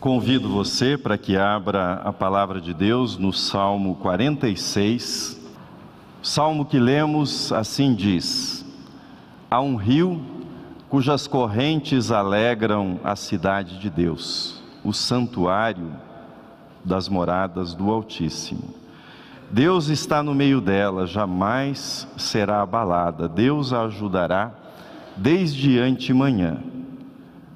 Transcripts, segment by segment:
Convido você para que abra a palavra de Deus no Salmo 46. Salmo que lemos assim diz: Há um rio cujas correntes alegram a cidade de Deus, o santuário das moradas do Altíssimo. Deus está no meio dela, jamais será abalada. Deus a ajudará desde antemanhã.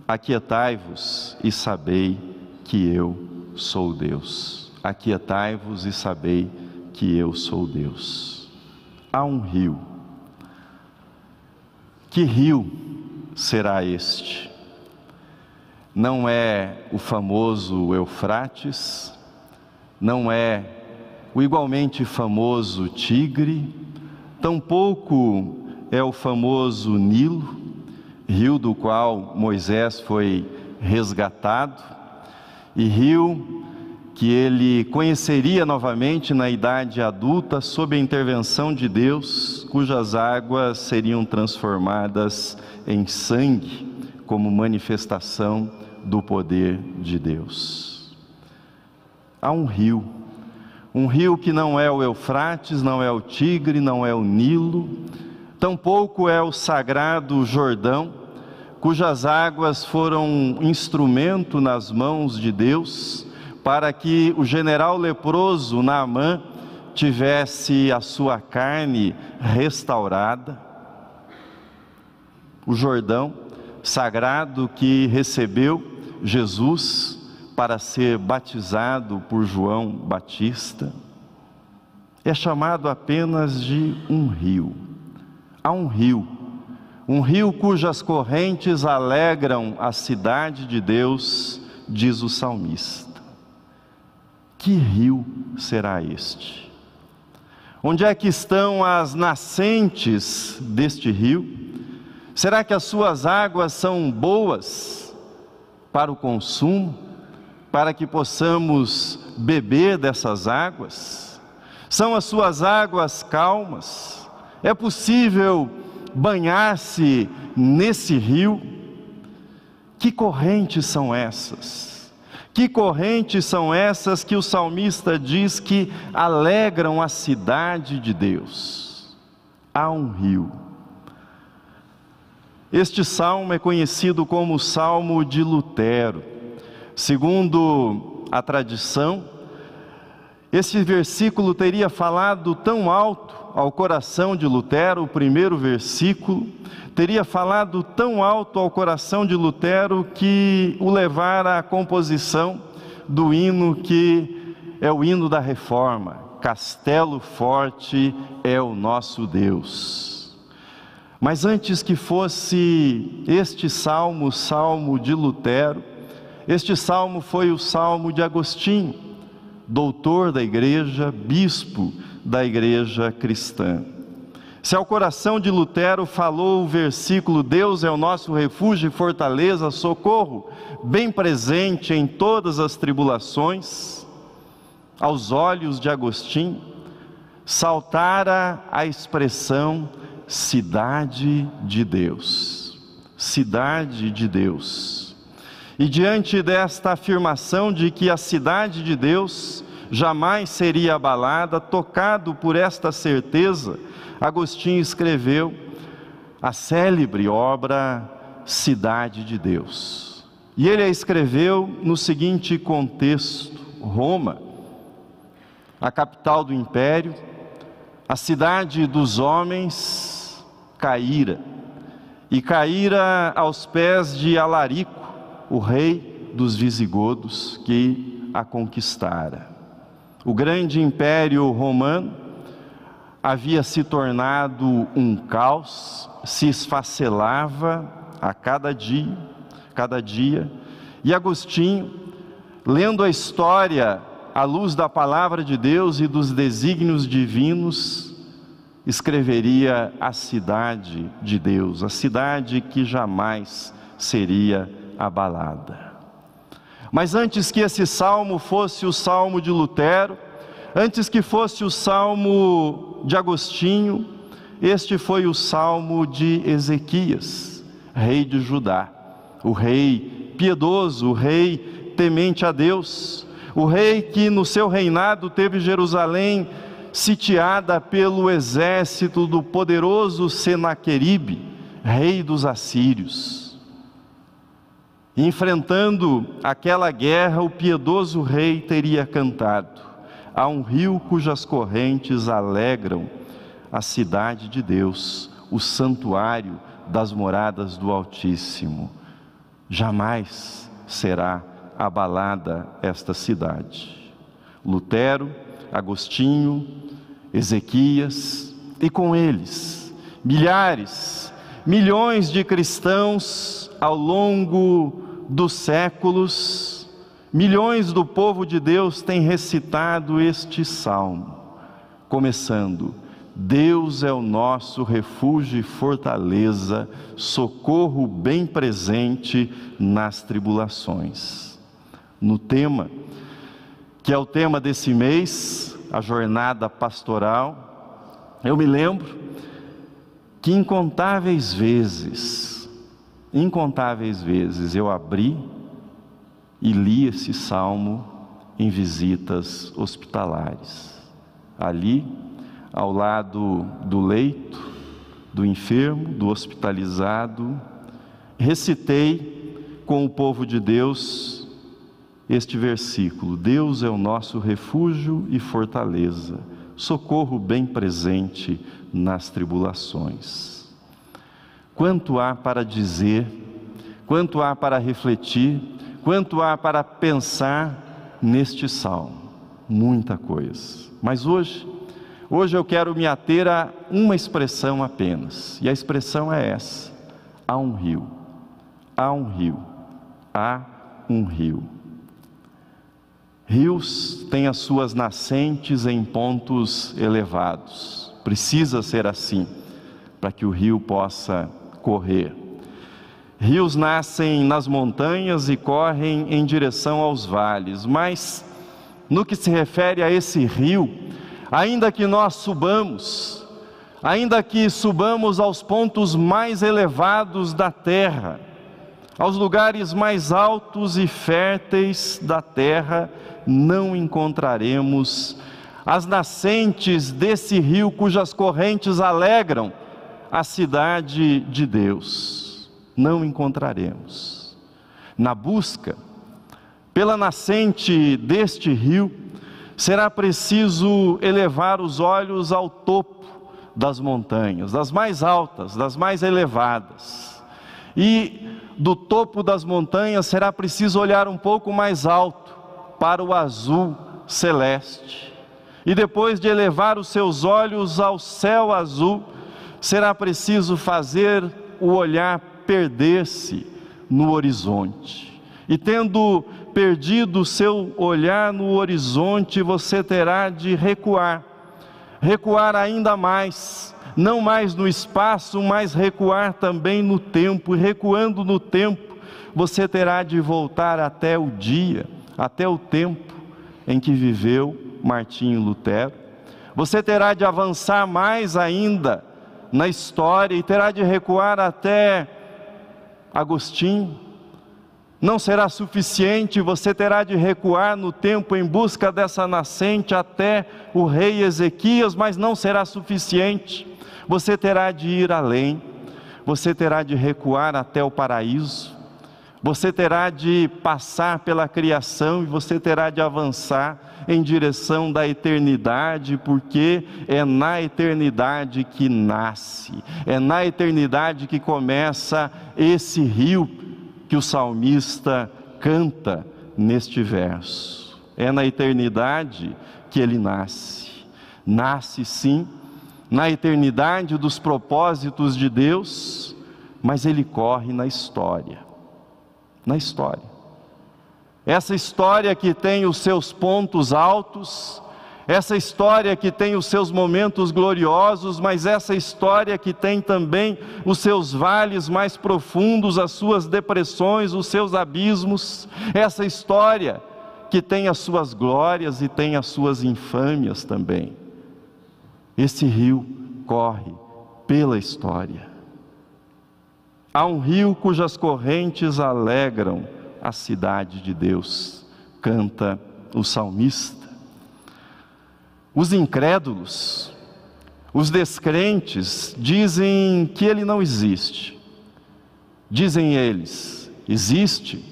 Aquietai-vos e sabei que eu sou Deus. Aquietai-vos e sabei que eu sou Deus. Há um rio. Que rio será este? Não é o famoso Eufrates, não é o igualmente famoso Tigre, tampouco é o famoso Nilo, rio do qual Moisés foi resgatado, e rio que ele conheceria novamente na idade adulta sob a intervenção de Deus, cujas águas seriam transformadas em sangue como manifestação do poder de Deus. Há um rio, um rio que não é o Eufrates, não é o Tigre, não é o Nilo, tampouco é o sagrado Jordão, cujas águas foram instrumento nas mãos de Deus para que o general leproso Naamã tivesse a sua carne restaurada. O Jordão sagrado que recebeu Jesus para ser batizado por João Batista é chamado apenas de um rio. Há um rio, um rio cujas correntes alegram a cidade de Deus, diz o salmista. Que rio será este? Onde é que estão as nascentes deste rio? Será que as suas águas são boas para o consumo, para que possamos beber dessas águas? São as suas águas calmas? É possível banhar-se nesse rio? Que correntes são essas? Que correntes são essas que o salmista diz que alegram a cidade de Deus? Há um rio. Este salmo é conhecido como o Salmo de Lutero. Segundo a tradição, esse versículo teria falado tão alto ao coração de Lutero, o primeiro versículo, teria falado tão alto ao coração de Lutero que o levara à composição do hino que é o hino da reforma: Castelo Forte é o nosso Deus. Mas antes que fosse este salmo, salmo de Lutero, este salmo foi o salmo de Agostinho, doutor da igreja, bispo da igreja cristã. Se ao coração de Lutero falou o versículo: Deus é o nosso refúgio e fortaleza, socorro, bem presente em todas as tribulações, aos olhos de Agostinho, saltara a expressão cidade de Deus. Cidade de Deus. E diante desta afirmação de que a cidade de Deus jamais seria abalada, tocado por esta certeza, Agostinho escreveu a célebre obra Cidade de Deus. E ele a escreveu no seguinte contexto: Roma, a capital do império, a cidade dos homens, caíra, e caíra aos pés de Alarico, o rei dos visigodos que a conquistara. O grande império romano havia se tornado um caos, se esfacelava a cada dia, cada dia. E Agostinho, lendo a história à luz da palavra de Deus e dos desígnios divinos, escreveria a cidade de Deus, a cidade que jamais seria abalada. Mas antes que esse salmo fosse o salmo de Lutero, Antes que fosse o salmo de Agostinho, este foi o salmo de Ezequias, rei de Judá, o rei piedoso, o rei temente a Deus, o rei que no seu reinado teve Jerusalém sitiada pelo exército do poderoso Senaqueribe, rei dos assírios. Enfrentando aquela guerra, o piedoso rei teria cantado: Há um rio cujas correntes alegram a cidade de Deus, o santuário das moradas do Altíssimo. Jamais será abalada esta cidade. Lutero, Agostinho, Ezequias e com eles milhares, milhões de cristãos ao longo dos séculos, milhões do povo de Deus têm recitado este salmo, começando Deus é o nosso refúgio e fortaleza, socorro bem presente nas tribulações. No tema, que é o tema desse mês, a jornada pastoral, eu me lembro que incontáveis vezes, incontáveis vezes eu abri e li esse salmo em visitas hospitalares. Ali ao lado do leito, do enfermo, do hospitalizado, recitei com o povo de Deus este versículo: Deus é o nosso refúgio e fortaleza, socorro bem presente nas tribulações. Quanto há para dizer, quanto há para refletir, quanto há para pensar neste salmo? Muita coisa. Mas hoje, Hoje eu quero me ater a uma expressão apenas, e a expressão é essa: há um rio, há um rio, há um rio. Rios têm as suas nascentes em pontos elevados, precisa ser assim, para que o rio possa correr. Rios nascem nas montanhas e correm em direção aos vales, mas no que se refere a esse rio, ainda que nós subamos, ainda que subamos aos pontos mais elevados da terra, aos lugares mais altos e férteis da terra, não encontraremos as nascentes desse rio cujas correntes alegram a cidade de Deus. Não encontraremos. Na busca pela nascente deste rio, será preciso elevar os olhos ao topo das montanhas, das mais altas, das mais elevadas. E do topo das montanhas será preciso olhar um pouco mais alto para o azul celeste. E depois de elevar os seus olhos ao céu azul, será preciso fazer o olhar perder-se no horizonte. E tendo perdido o seu olhar no horizonte, você terá de recuar, recuar ainda mais, não mais no espaço, mas recuar também no tempo, e recuando no tempo, você terá de voltar até o dia, até o tempo em que viveu Martinho Lutero. Você terá de avançar mais ainda na história e terá de recuar até Agostinho, não será suficiente, você terá de recuar no tempo em busca dessa nascente até o rei Ezequias, mas não será suficiente. Você terá de ir além, você terá de recuar até o paraíso, você terá de passar pela criação e você terá de avançar em direção da eternidade, porque é na eternidade que nasce, é na eternidade que começa esse rio que o salmista canta neste verso. É na eternidade que ele nasce. Nasce sim, na eternidade dos propósitos de Deus, mas ele corre na história. Na história. Essa história que tem os seus pontos altos, essa história que tem os seus momentos gloriosos, mas essa história que tem também os seus vales mais profundos, as suas depressões, os seus abismos, essa história que tem as suas glórias e tem as suas infâmias também. Esse rio corre pela história. Há um rio cujas correntes alegram a cidade de Deus, canta o salmista. Os incrédulos, os descrentes, dizem que ele não existe. Dizem eles: existe.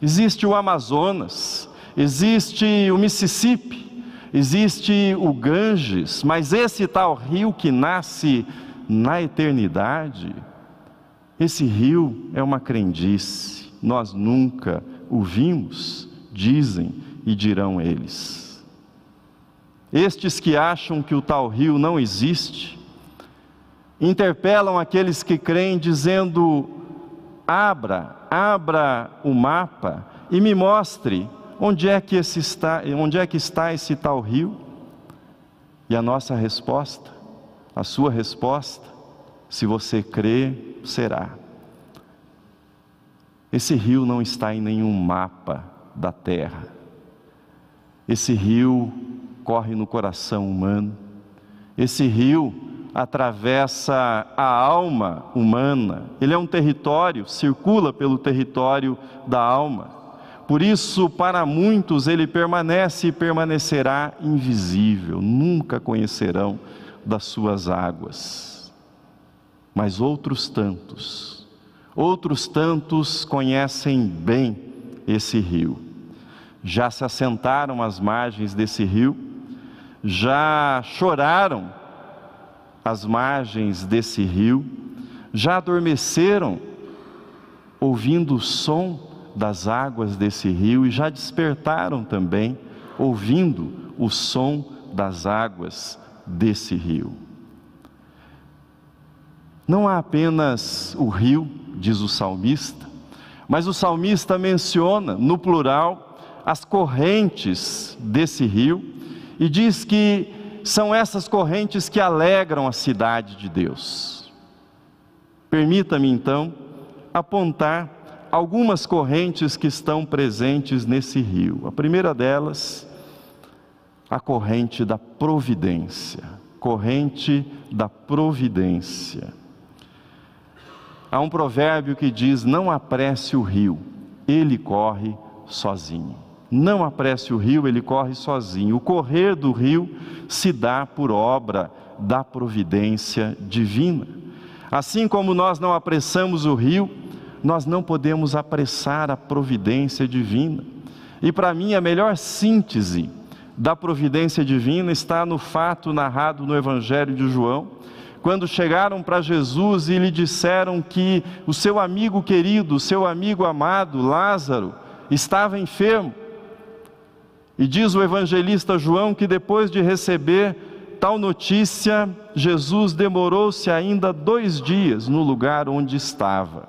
Existe o Amazonas, existe o Mississippi, existe o Ganges, mas esse tal rio que nasce na eternidade, esse rio é uma crendice, nós nunca o vimos, dizem e dirão eles. Estes que acham que o tal rio não existe, interpelam aqueles que creem, dizendo: abra, abra o mapa e me mostre onde é que, esse está, onde é que está esse tal rio. E a nossa resposta, a sua resposta, se você crê, será. Esse rio não está em nenhum mapa da terra. Esse rio corre no coração humano. Esse rio atravessa a alma humana. Ele é um território, circula pelo território da alma. Por isso, para muitos, ele permanece e permanecerá invisível, nunca conhecerão das suas águas mas outros tantos, outros tantos conhecem bem esse rio, já se assentaram às margens desse rio, já choraram às margens desse rio, já adormeceram ouvindo o som das águas desse rio e já despertaram também ouvindo o som das águas desse rio. Não há apenas o rio, diz o salmista, mas o salmista menciona no plural as correntes desse rio e diz que são essas correntes que alegram a cidade de Deus. Permita-me então apontar algumas correntes que estão presentes nesse rio. A primeira delas, a corrente da providência. Corrente da providência. Há um provérbio que diz: Não apresse o rio, ele corre sozinho. Não apresse o rio, ele corre sozinho. O correr do rio se dá por obra da providência divina. Assim como nós não apressamos o rio, nós não podemos apressar a providência divina. E para mim, a melhor síntese da providência divina está no fato narrado no Evangelho de João, quando chegaram para Jesus e lhe disseram que o seu amigo querido, o seu amigo amado, Lázaro, estava enfermo. E diz o evangelista João que depois de receber tal notícia, Jesus demorou-se ainda dois dias no lugar onde estava.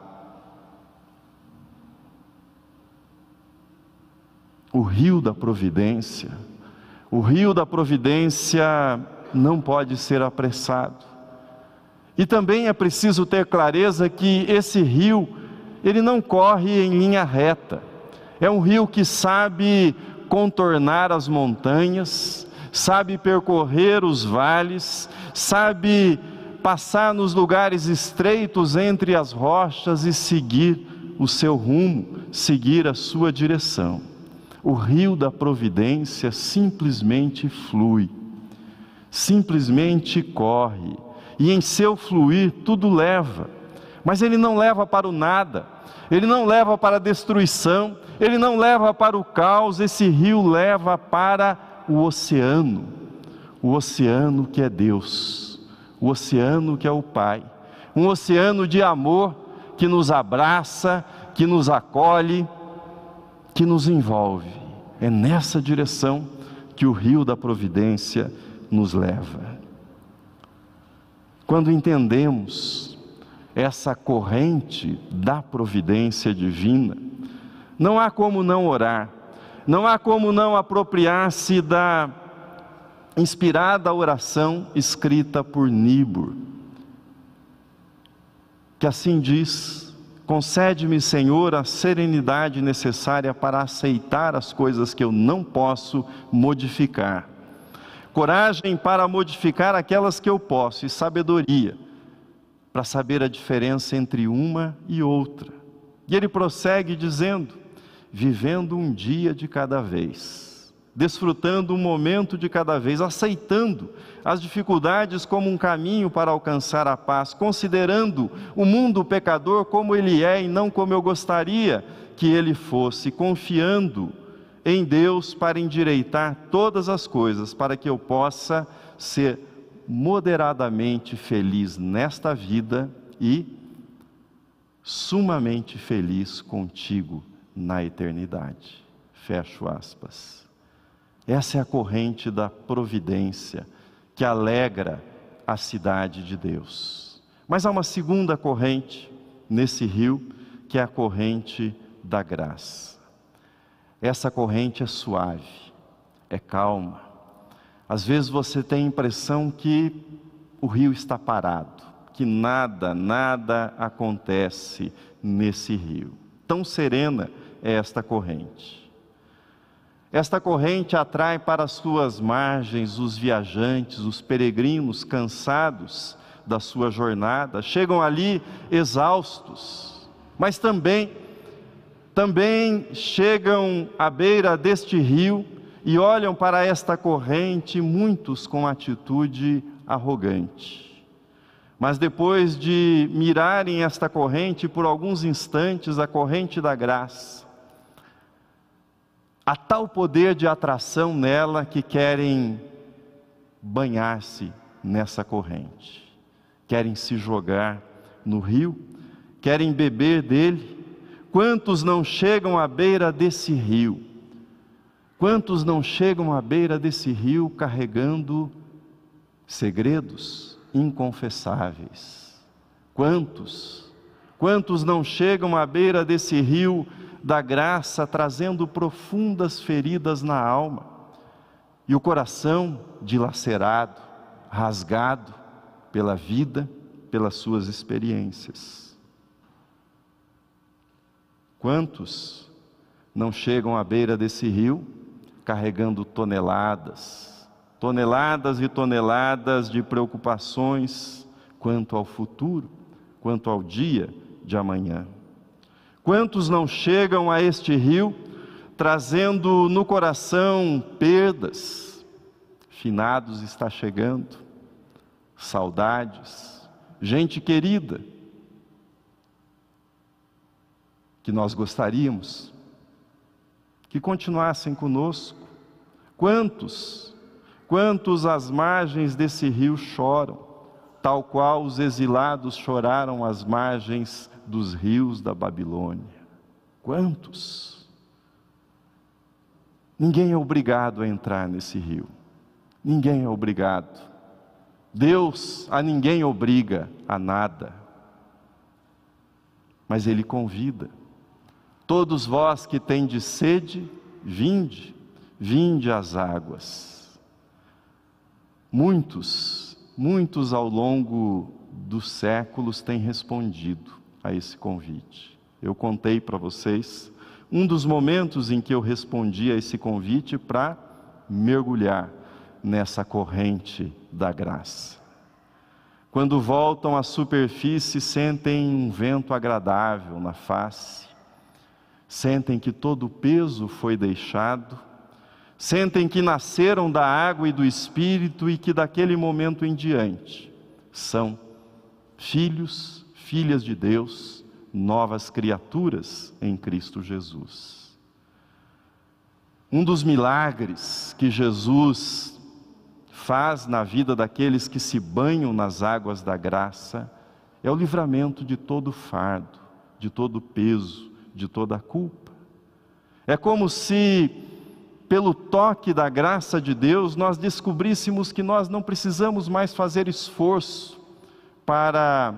O rio da providência, o rio da providência não pode ser apressado. E também é preciso ter clareza que esse rio, ele não corre em linha reta. É um rio que sabe contornar as montanhas, sabe percorrer os vales, sabe passar nos lugares estreitos entre as rochas e seguir o seu rumo, seguir a sua direção. O rio da providência simplesmente flui, simplesmente corre e em seu fluir tudo leva, mas ele não leva para o nada, ele não leva para a destruição, ele não leva para o caos, esse rio leva para o oceano, o oceano que é Deus, o oceano que é o Pai, um oceano de amor que nos abraça, que nos acolhe, que nos envolve. É nessa direção que o rio da providência nos leva. Quando entendemos essa corrente da providência divina, não há como não orar, não há como não apropriar-se da inspirada oração escrita por Nibur, que assim diz: Concede-me, Senhor, a serenidade necessária para aceitar as coisas que eu não posso modificar coragem para modificar aquelas que eu posso, e sabedoria para saber a diferença entre uma e outra. E ele prossegue dizendo: vivendo um dia de cada vez, desfrutando um momento de cada vez, aceitando as dificuldades como um caminho para alcançar a paz, considerando o mundo pecador como ele é e não como eu gostaria que ele fosse, confiando em Deus para endireitar todas as coisas, para que eu possa ser moderadamente feliz nesta vida e sumamente feliz contigo na eternidade. Fecho aspas. Essa é a corrente da providência que alegra a cidade de Deus. Mas há uma segunda corrente nesse rio, que é a corrente da graça. Essa corrente é suave, é calma. Às vezes você tem a impressão que o rio está parado, que nada, nada acontece nesse rio. Tão serena é esta corrente. Esta corrente atrai para as suas margens os viajantes, os peregrinos cansados da sua jornada, chegam ali exaustos, mas também também chegam à beira deste rio e olham para esta corrente, muitos com atitude arrogante. Mas depois de mirarem esta corrente por alguns instantes, a corrente da graça, há tal poder de atração nela que querem banhar-se nessa corrente, querem se jogar no rio, querem beber dele Quantos não chegam à beira desse rio? Quantos não chegam à beira desse rio carregando segredos inconfessáveis? Quantos? Quantos não chegam à beira desse rio da graça trazendo profundas feridas na alma e o coração dilacerado, rasgado pela vida, pelas suas experiências? Quantos não chegam à beira desse rio carregando toneladas, toneladas e toneladas de preocupações quanto ao futuro, quanto ao dia de amanhã? Quantos não chegam a este rio trazendo no coração perdas? Finados está chegando, saudades, gente querida que nós gostaríamos que continuassem conosco. Quantos, quantos às margens desse rio choram, tal qual os exilados choraram às margens dos rios da Babilônia? Quantos? Ninguém é obrigado a entrar nesse rio. Ninguém é obrigado. Deus a ninguém obriga a nada. Mas Ele convida. Todos vós que tendes sede, vinde, vinde às águas. Muitos, muitos ao longo dos séculos têm respondido a esse convite. Eu contei para vocês um dos momentos em que eu respondi a esse convite para mergulhar nessa corrente da graça. Quando voltam à superfície, sentem um vento agradável na face, sentem que todo o peso foi deixado, sentem que nasceram da água e do Espírito e que daquele momento em diante são filhos, filhas de Deus, novas criaturas em Cristo Jesus. Um dos milagres que Jesus faz na vida daqueles que se banham nas águas da graça é o livramento de todo fardo, de todo peso, de toda a culpa. É como se, pelo toque da graça de Deus, nós descobríssemos que nós não precisamos mais fazer esforço para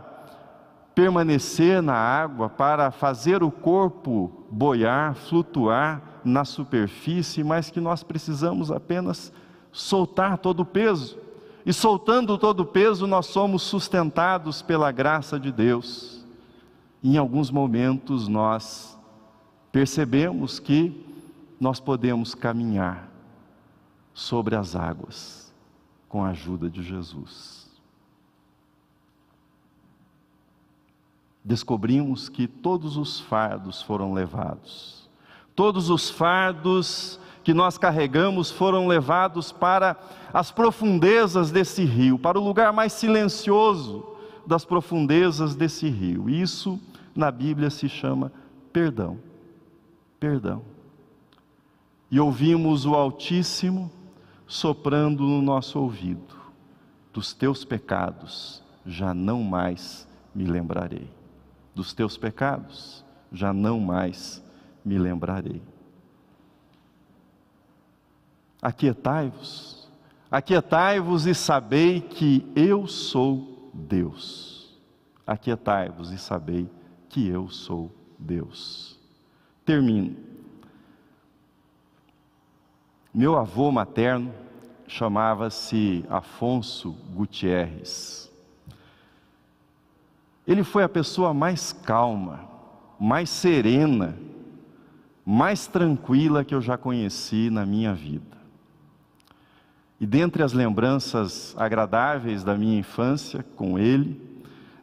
permanecer na água, para fazer o corpo boiar, flutuar na superfície, mas que nós precisamos apenas soltar todo o peso. E soltando todo o peso, nós somos sustentados pela graça de Deus. Em alguns momentos nós percebemos que nós podemos caminhar sobre as águas com a ajuda de Jesus. Descobrimos que todos os fardos foram levados, Todos os fardos que nós carregamos foram levados para as profundezas desse rio, para o lugar mais silencioso das profundezas desse rio. Isso na Bíblia se chama perdão. Perdão. E ouvimos o Altíssimo soprando no nosso ouvido: dos teus pecados já não mais me lembrarei. Dos teus pecados já não mais me lembrarei. Aquietai-vos, aquietai-vos e sabei que eu sou Deus. Aquietai-vos e sabei que eu sou Deus. Termino. Meu avô materno chamava-se Afonso Gutierrez. Ele foi a pessoa mais calma, mais serena, mais tranquila que eu já conheci na minha vida. E dentre as lembranças agradáveis da minha infância com ele,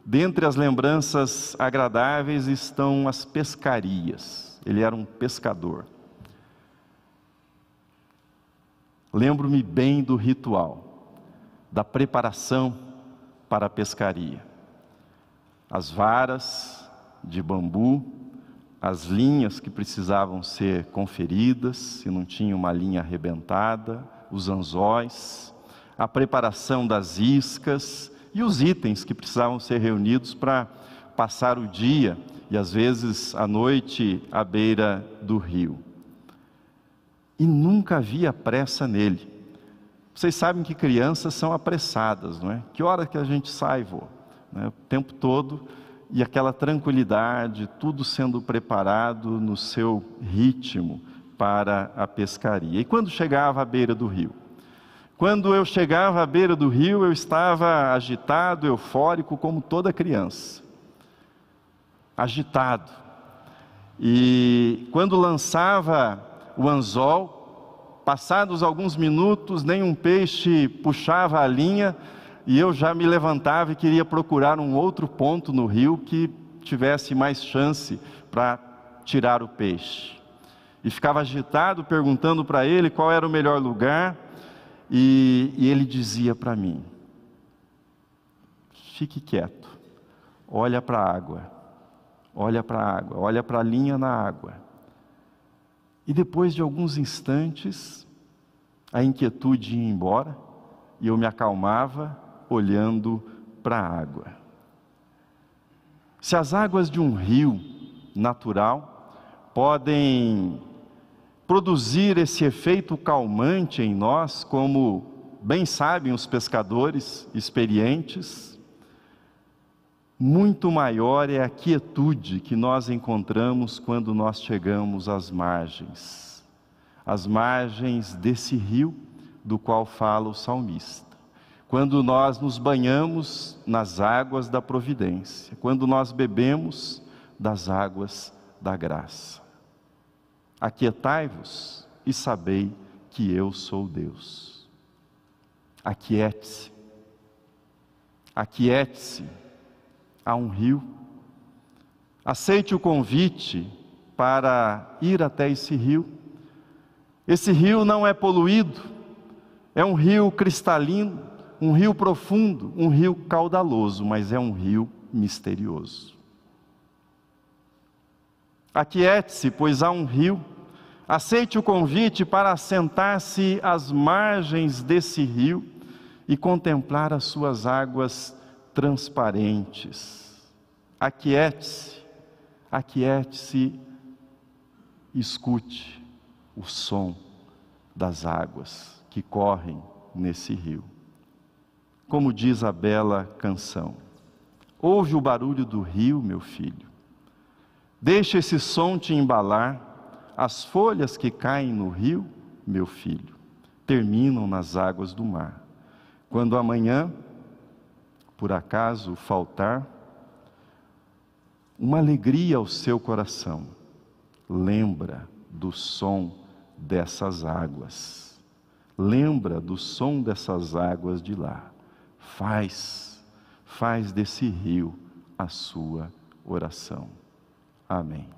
dentre as lembranças agradáveis estão as pescarias. Ele era um pescador. Lembro-me bem do ritual, da preparação para a pescaria. As varas de bambu, as linhas que precisavam ser conferidas, se não tinha uma linha arrebentada, os anzóis, a preparação das iscas e os itens que precisavam ser reunidos para passar o dia e às vezes a noite à beira do rio. E nunca havia pressa nele. Vocês sabem que crianças são apressadas, não é? Que hora que a gente sai, vô? Né? O tempo todo e aquela tranquilidade, tudo sendo preparado no seu ritmo para a pescaria. E quando chegava à beira do rio? Quando eu chegava à beira do rio, eu estava agitado, eufórico, como toda criança. Agitado. E quando lançava o anzol, passados alguns minutos, nenhum peixe puxava a linha, e eu já me levantava e queria procurar um outro ponto no rio que tivesse mais chance para tirar o peixe e ficava agitado, perguntando para ele qual era o melhor lugar, e, e ele dizia para mim: fique quieto, olha para a água, olha para a água, olha para a linha na água. E depois de alguns instantes, a inquietude ia embora e eu me acalmava olhando para a água. Se as águas de um rio natural podem produzir esse efeito calmante em nós, como bem sabem os pescadores experientes, muito maior é a quietude que nós encontramos quando nós chegamos às margens, às margens desse rio do qual fala o salmista. Quando nós nos banhamos nas águas da providência, quando nós bebemos das águas da graça. Aquietai-vos e sabei que eu sou Deus. Aquiete-se. Aquiete-se. Há um rio. Aceite o convite para ir até esse rio. Esse rio não é poluído, é um rio cristalino, um rio profundo, um rio caudaloso, mas é um rio misterioso. Aquiete-se, pois há um rio. Aceite o convite para assentar-se às margens desse rio e contemplar as suas águas transparentes. Aquiete-se, aquiete-se, escute o som das águas que correm nesse rio. Como diz a bela canção: Ouve o barulho do rio, meu filho Deixa esse som te embalar. As folhas que caem no rio, meu filho, terminam nas águas do mar. Quando amanhã, por acaso, faltar uma alegria ao seu coração, lembra do som dessas águas. Lembra do som dessas águas de lá. Faz, faz desse rio a sua oração. Amém.